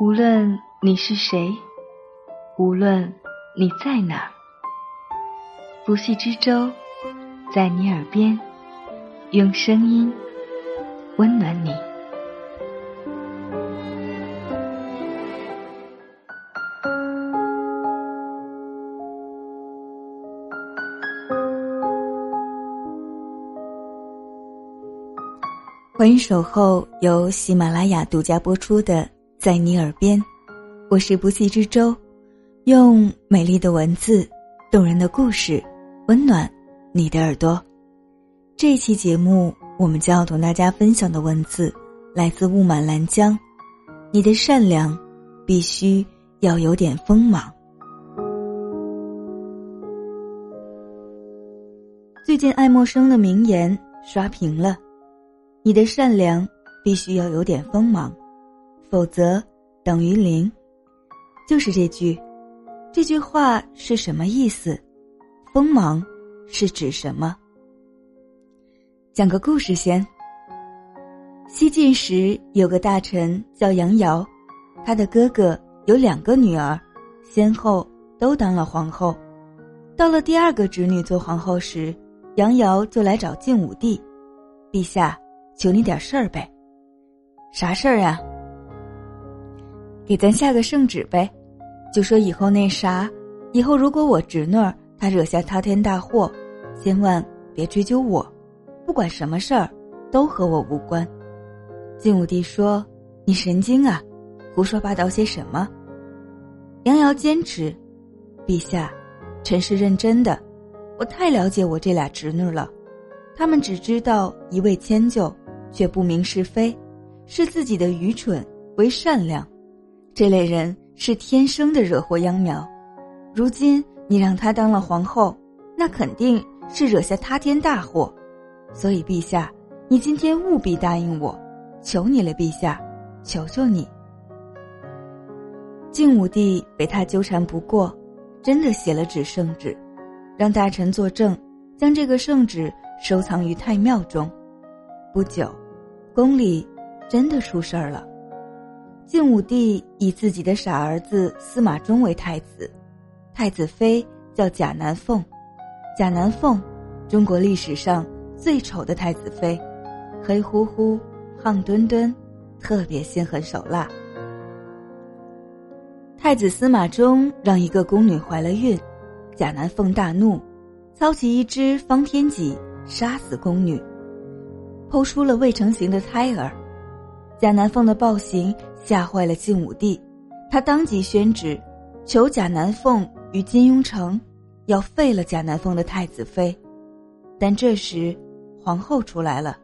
无论你是谁，无论你在哪，不系之舟在你耳边，用声音温暖你。欢迎守候由喜马拉雅独家播出的《在你耳边》，我是不系之舟，用美丽的文字、动人的故事，温暖你的耳朵。这期节目，我们将要同大家分享的文字来自雾满兰江。你的善良，必须要有点锋芒。最近爱默生的名言刷屏了。你的善良必须要有点锋芒，否则等于零。就是这句，这句话是什么意思？锋芒是指什么？讲个故事先。西晋时有个大臣叫杨瑶，他的哥哥有两个女儿，先后都当了皇后。到了第二个侄女做皇后时，杨瑶就来找晋武帝，陛下。求你点事儿呗，啥事儿呀？给咱下个圣旨呗，就说以后那啥，以后如果我侄女儿她惹下滔天大祸，千万别追究我，不管什么事儿，都和我无关。晋武帝说：“你神经啊，胡说八道些什么？”杨瑶坚持：“陛下，臣是认真的，我太了解我这俩侄女了，他们只知道一味迁就。”却不明是非，视自己的愚蠢为善良，这类人是天生的惹祸秧苗。如今你让他当了皇后，那肯定是惹下塌天大祸。所以陛下，你今天务必答应我，求你了，陛下，求求你。晋武帝被他纠缠不过，真的写了纸圣旨，让大臣作证，将这个圣旨收藏于太庙中。不久，宫里真的出事儿了。晋武帝以自己的傻儿子司马衷为太子，太子妃叫贾南凤。贾南凤，中国历史上最丑的太子妃，黑乎乎、胖墩墩，特别心狠手辣。太子司马衷让一个宫女怀了孕，贾南凤大怒，操起一只方天戟杀死宫女。剖出了未成型的胎儿，贾南凤的暴行吓坏了晋武帝，他当即宣旨，求贾南凤与金庸城，要废了贾南凤的太子妃。但这时，皇后出来了，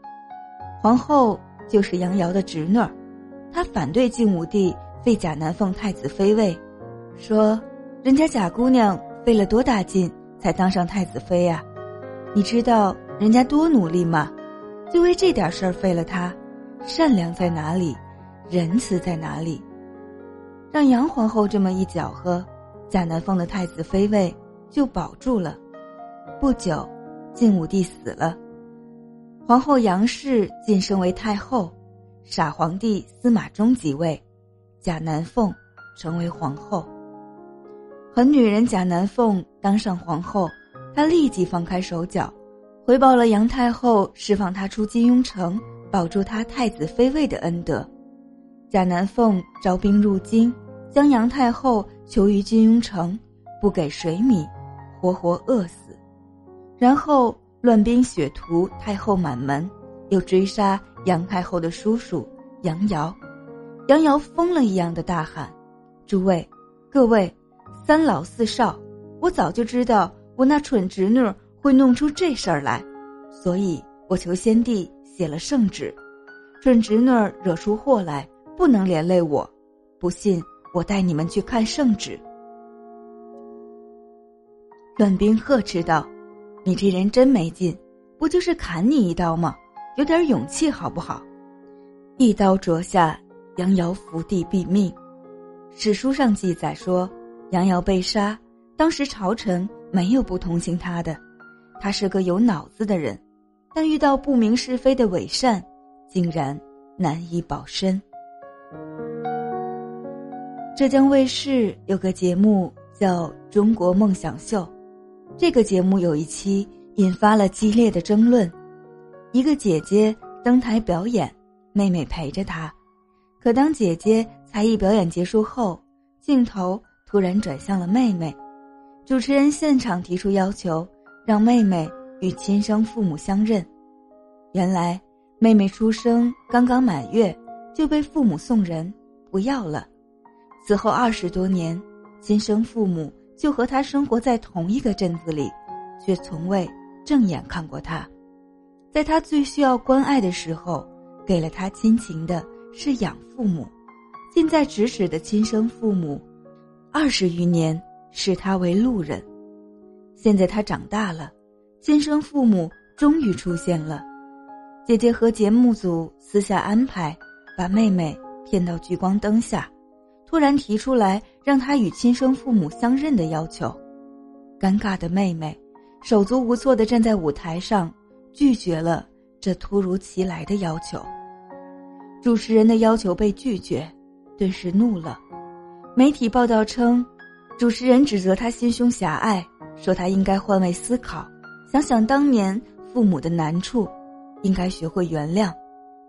皇后就是杨瑶的侄女儿，她反对晋武帝废贾南凤太子妃位，说人家贾姑娘费了多大劲才当上太子妃呀，你知道人家多努力吗？就为这点事儿废了他，善良在哪里，仁慈在哪里？让杨皇后这么一搅和，贾南凤的太子妃位就保住了。不久，晋武帝死了，皇后杨氏晋升为太后，傻皇帝司马衷即位，贾南凤成为皇后。狠女人贾南凤当上皇后，她立即放开手脚。回报了杨太后释放她出金庸城，保住她太子妃位的恩德。贾南凤招兵入京，将杨太后囚于金庸城，不给水米，活活饿死。然后乱兵血屠太后满门，又追杀杨太后的叔叔杨瑶。杨瑶疯了一样的大喊：“诸位，各位，三老四少，我早就知道我那蠢侄女。”会弄出这事儿来，所以我求先帝写了圣旨，准侄女儿惹出祸来，不能连累我。不信，我带你们去看圣旨。乱兵呵斥道：“你这人真没劲，不就是砍你一刀吗？有点勇气好不好？”一刀啄下，杨瑶伏地毙命。史书上记载说，杨瑶被杀，当时朝臣没有不同情他的。他是个有脑子的人，但遇到不明是非的伪善，竟然难以保身。浙江卫视有个节目叫《中国梦想秀》，这个节目有一期引发了激烈的争论。一个姐姐登台表演，妹妹陪着她，可当姐姐才艺表演结束后，镜头突然转向了妹妹。主持人现场提出要求，让妹妹与亲生父母相认。原来，妹妹出生刚刚满月就被父母送人，不要了。此后二十多年，亲生父母就和他生活在同一个镇子里，却从未正眼看过他。在他最需要关爱的时候，给了他亲情的是养父母；近在咫尺的亲生父母，二十余年。视他为路人。现在他长大了，亲生父母终于出现了。姐姐和节目组私下安排，把妹妹骗到聚光灯下，突然提出来让他与亲生父母相认的要求。尴尬的妹妹手足无措地站在舞台上，拒绝了这突如其来的要求。主持人的要求被拒绝，顿时怒了。媒体报道称。主持人指责他心胸狭隘，说他应该换位思考，想想当年父母的难处，应该学会原谅，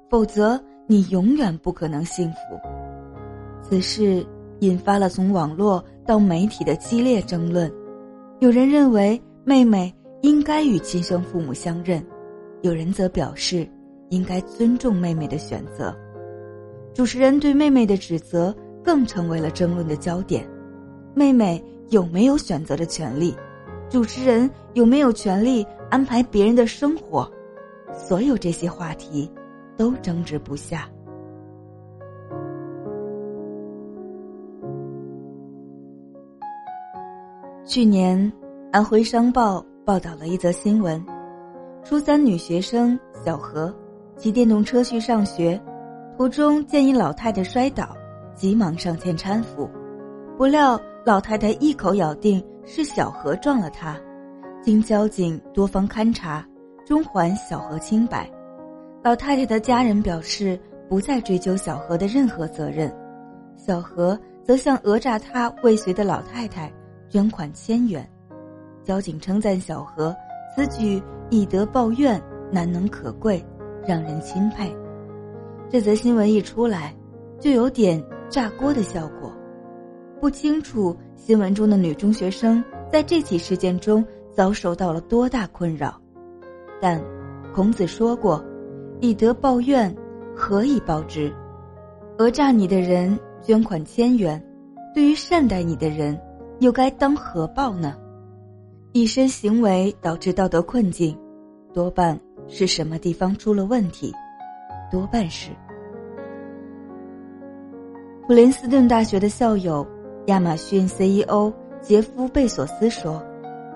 否则你永远不可能幸福。此事引发了从网络到媒体的激烈争论，有人认为妹妹应该与亲生父母相认，有人则表示应该尊重妹妹的选择。主持人对妹妹的指责更成为了争论的焦点。妹妹有没有选择的权利？主持人有没有权利安排别人的生活？所有这些话题都争执不下。去年，安徽商报报道了一则新闻：初三女学生小何骑电动车去上学，途中见一老太太摔倒，急忙上前搀扶，不料。老太太一口咬定是小何撞了她，经交警多方勘查，终还小何清白。老太太的家人表示不再追究小何的任何责任，小何则向讹诈他未遂的老太太捐款千元。交警称赞小何此举以德报怨，难能可贵，让人钦佩。这则新闻一出来，就有点炸锅的效果。不清楚新闻中的女中学生在这起事件中遭受到了多大困扰，但孔子说过：“以德报怨，何以报之？”讹诈你的人捐款千元，对于善待你的人，又该当何报呢？以身行为导致道德困境，多半是什么地方出了问题？多半是普林斯顿大学的校友。亚马逊 CEO 杰夫·贝索斯说：“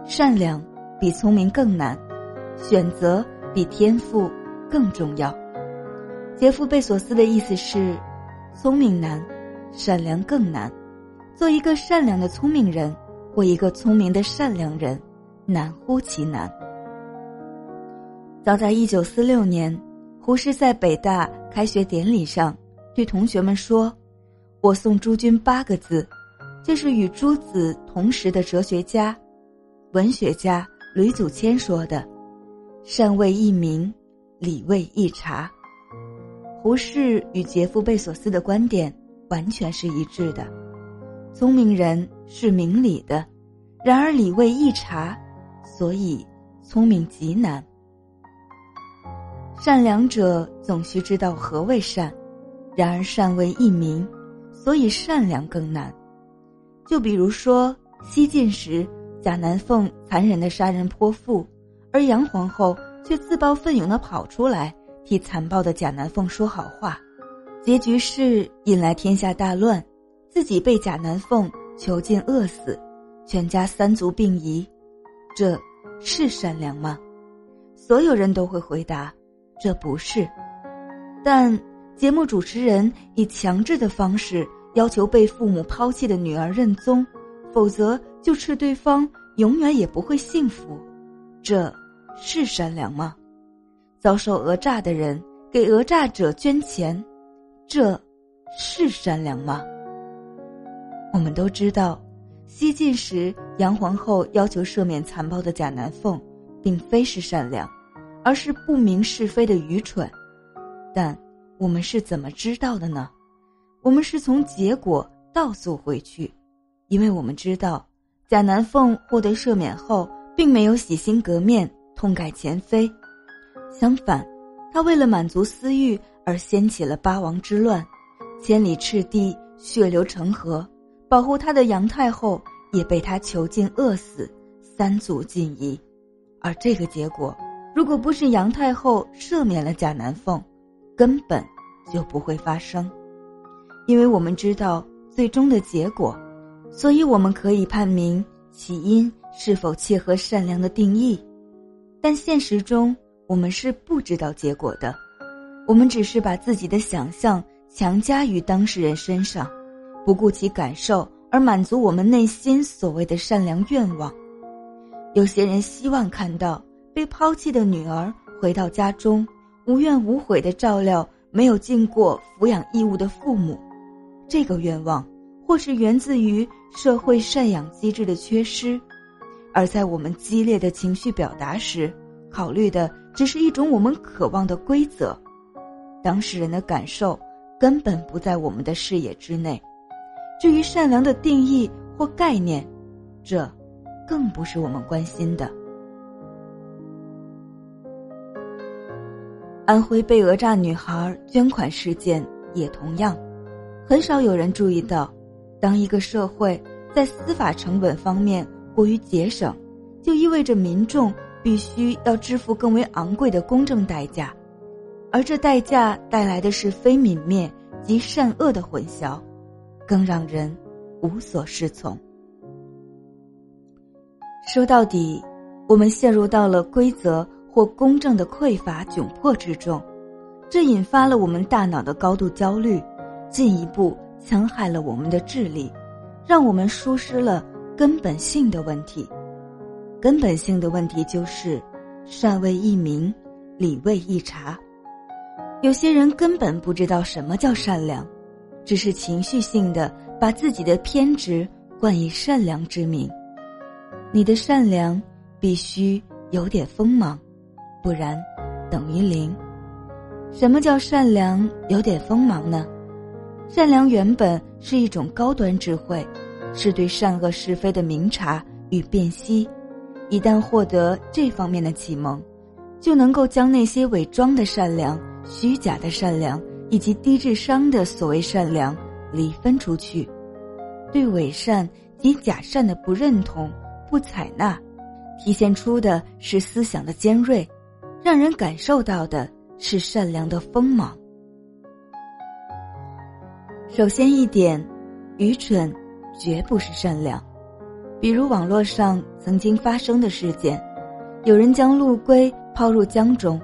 善良比聪明更难，选择比天赋更重要。”杰夫·贝索斯的意思是：聪明难，善良更难。做一个善良的聪明人，或一个聪明的善良人，难乎其难。早在一九四六年，胡适在北大开学典礼上对同学们说：“我送诸君八个字。”这是与诸子同时的哲学家、文学家吕祖谦说的：“善为一民，礼为一察。”胡适与杰夫·贝索斯的观点完全是一致的。聪明人是明理的，然而理为一察，所以聪明极难。善良者总需知道何为善，然而善为一民，所以善良更难。就比如说，西晋时贾南凤残忍的杀人泼妇，而杨皇后却自告奋勇的跑出来替残暴的贾南凤说好话，结局是引来天下大乱，自己被贾南凤囚禁饿死，全家三族病夷，这是善良吗？所有人都会回答，这不是。但节目主持人以强制的方式。要求被父母抛弃的女儿认宗，否则就斥对方永远也不会幸福，这是善良吗？遭受讹诈的人给讹诈者捐钱，这是善良吗？我们都知道，西晋时杨皇后要求赦免残暴的贾南凤，并非是善良，而是不明是非的愚蠢。但我们是怎么知道的呢？我们是从结果倒溯回去，因为我们知道，贾南凤获得赦免后，并没有洗心革面、痛改前非，相反，他为了满足私欲而掀起了八王之乱，千里赤地，血流成河。保护他的杨太后也被他囚禁饿死，三族尽夷。而这个结果，如果不是杨太后赦免了贾南凤，根本就不会发生。因为我们知道最终的结果，所以我们可以判明起因是否切合善良的定义。但现实中，我们是不知道结果的，我们只是把自己的想象强加于当事人身上。不顾其感受而满足我们内心所谓的善良愿望，有些人希望看到被抛弃的女儿回到家中，无怨无悔的照料没有尽过抚养义务的父母。这个愿望或是源自于社会赡养机制的缺失，而在我们激烈的情绪表达时，考虑的只是一种我们渴望的规则，当事人的感受根本不在我们的视野之内。至于善良的定义或概念，这更不是我们关心的。安徽被讹诈女孩捐款事件也同样，很少有人注意到，当一个社会在司法成本方面过于节省，就意味着民众必须要支付更为昂贵的公正代价，而这代价带来的是非泯灭及善恶的混淆。更让人无所适从。说到底，我们陷入到了规则或公正的匮乏窘迫之中，这引发了我们大脑的高度焦虑，进一步戕害了我们的智力，让我们疏失了根本性的问题。根本性的问题就是善为一明，理为一察。有些人根本不知道什么叫善良。只是情绪性的把自己的偏执冠以善良之名，你的善良必须有点锋芒，不然等于零。什么叫善良有点锋芒呢？善良原本是一种高端智慧，是对善恶是非的明察与辨析。一旦获得这方面的启蒙，就能够将那些伪装的善良、虚假的善良。以及低智商的所谓善良，离分出去，对伪善及假善的不认同、不采纳，体现出的是思想的尖锐，让人感受到的是善良的锋芒。首先一点，愚蠢绝不是善良。比如网络上曾经发生的事件，有人将陆龟抛入江中，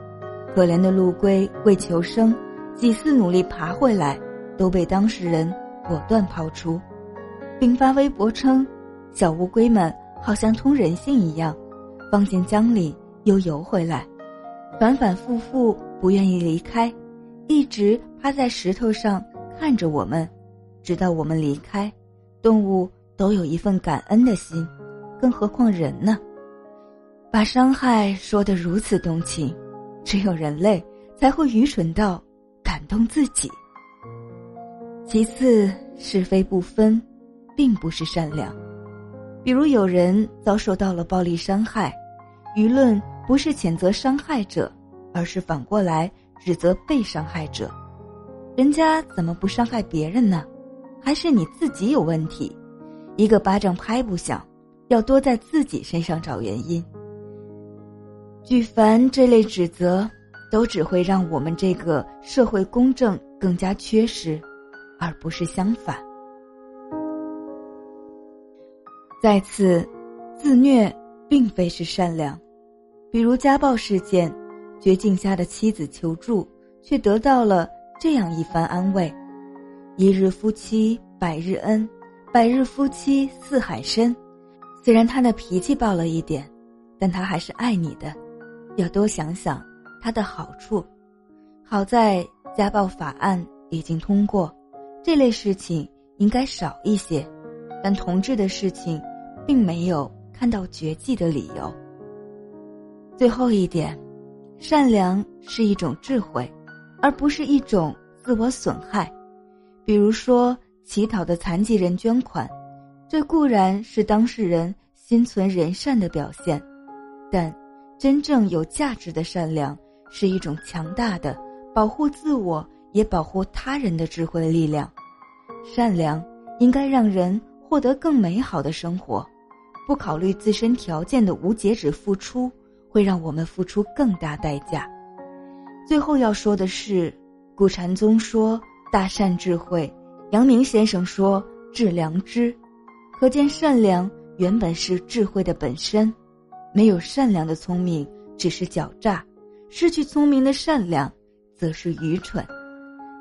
可怜的陆龟为求生。几次努力爬回来，都被当事人果断抛出，并发微博称：“小乌龟们好像通人性一样，放进江里又游回来，反反复复不愿意离开，一直趴在石头上看着我们，直到我们离开。动物都有一份感恩的心，更何况人呢？把伤害说得如此动情，只有人类才会愚蠢到。”感动自己。其次，是非不分，并不是善良。比如有人遭受到了暴力伤害，舆论不是谴责伤害者，而是反过来指责被伤害者。人家怎么不伤害别人呢？还是你自己有问题？一个巴掌拍不响，要多在自己身上找原因。举凡这类指责。都只会让我们这个社会公正更加缺失，而不是相反。再次，自虐并非是善良。比如家暴事件，绝境下的妻子求助，却得到了这样一番安慰：“一日夫妻百日恩，百日夫妻似海深。”虽然他的脾气暴了一点，但他还是爱你的。要多想想。它的好处，好在家暴法案已经通过，这类事情应该少一些。但同志的事情，并没有看到绝迹的理由。最后一点，善良是一种智慧，而不是一种自我损害。比如说，乞讨的残疾人捐款，这固然是当事人心存仁善的表现，但真正有价值的善良是一种强大的保护自我也保护他人的智慧力量。善良应该让人获得更美好的生活，不考虑自身条件的无节制付出，会让我们付出更大代价。最后要说的是，古禅宗说。大善智慧，阳明先生说：“致良知。”可见善良原本是智慧的本身。没有善良的聪明，只是狡诈；失去聪明的善良，则是愚蠢。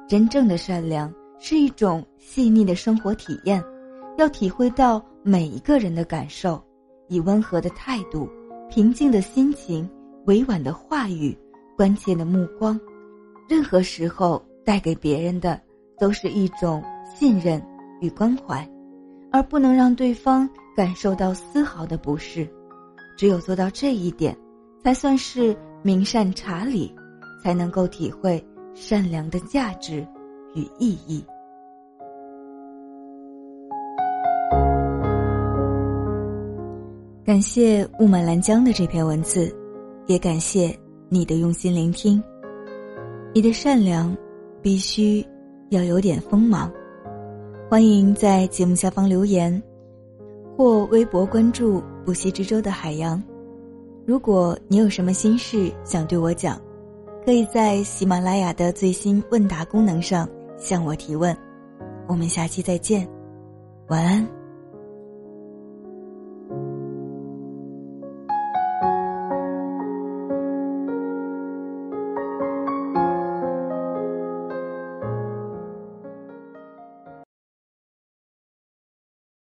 真正的善良是一种细腻的生活体验，要体会到每一个人的感受，以温和的态度、平静的心情、委婉的话语、关切的目光，任何时候。带给别人的都是一种信任与关怀，而不能让对方感受到丝毫的不适。只有做到这一点，才算是明善察理，才能够体会善良的价值与意义。感谢雾满兰江的这篇文字，也感谢你的用心聆听，你的善良。必须要有点锋芒，欢迎在节目下方留言，或微博关注“不息之舟”的海洋。如果你有什么心事想对我讲，可以在喜马拉雅的最新问答功能上向我提问。我们下期再见，晚安。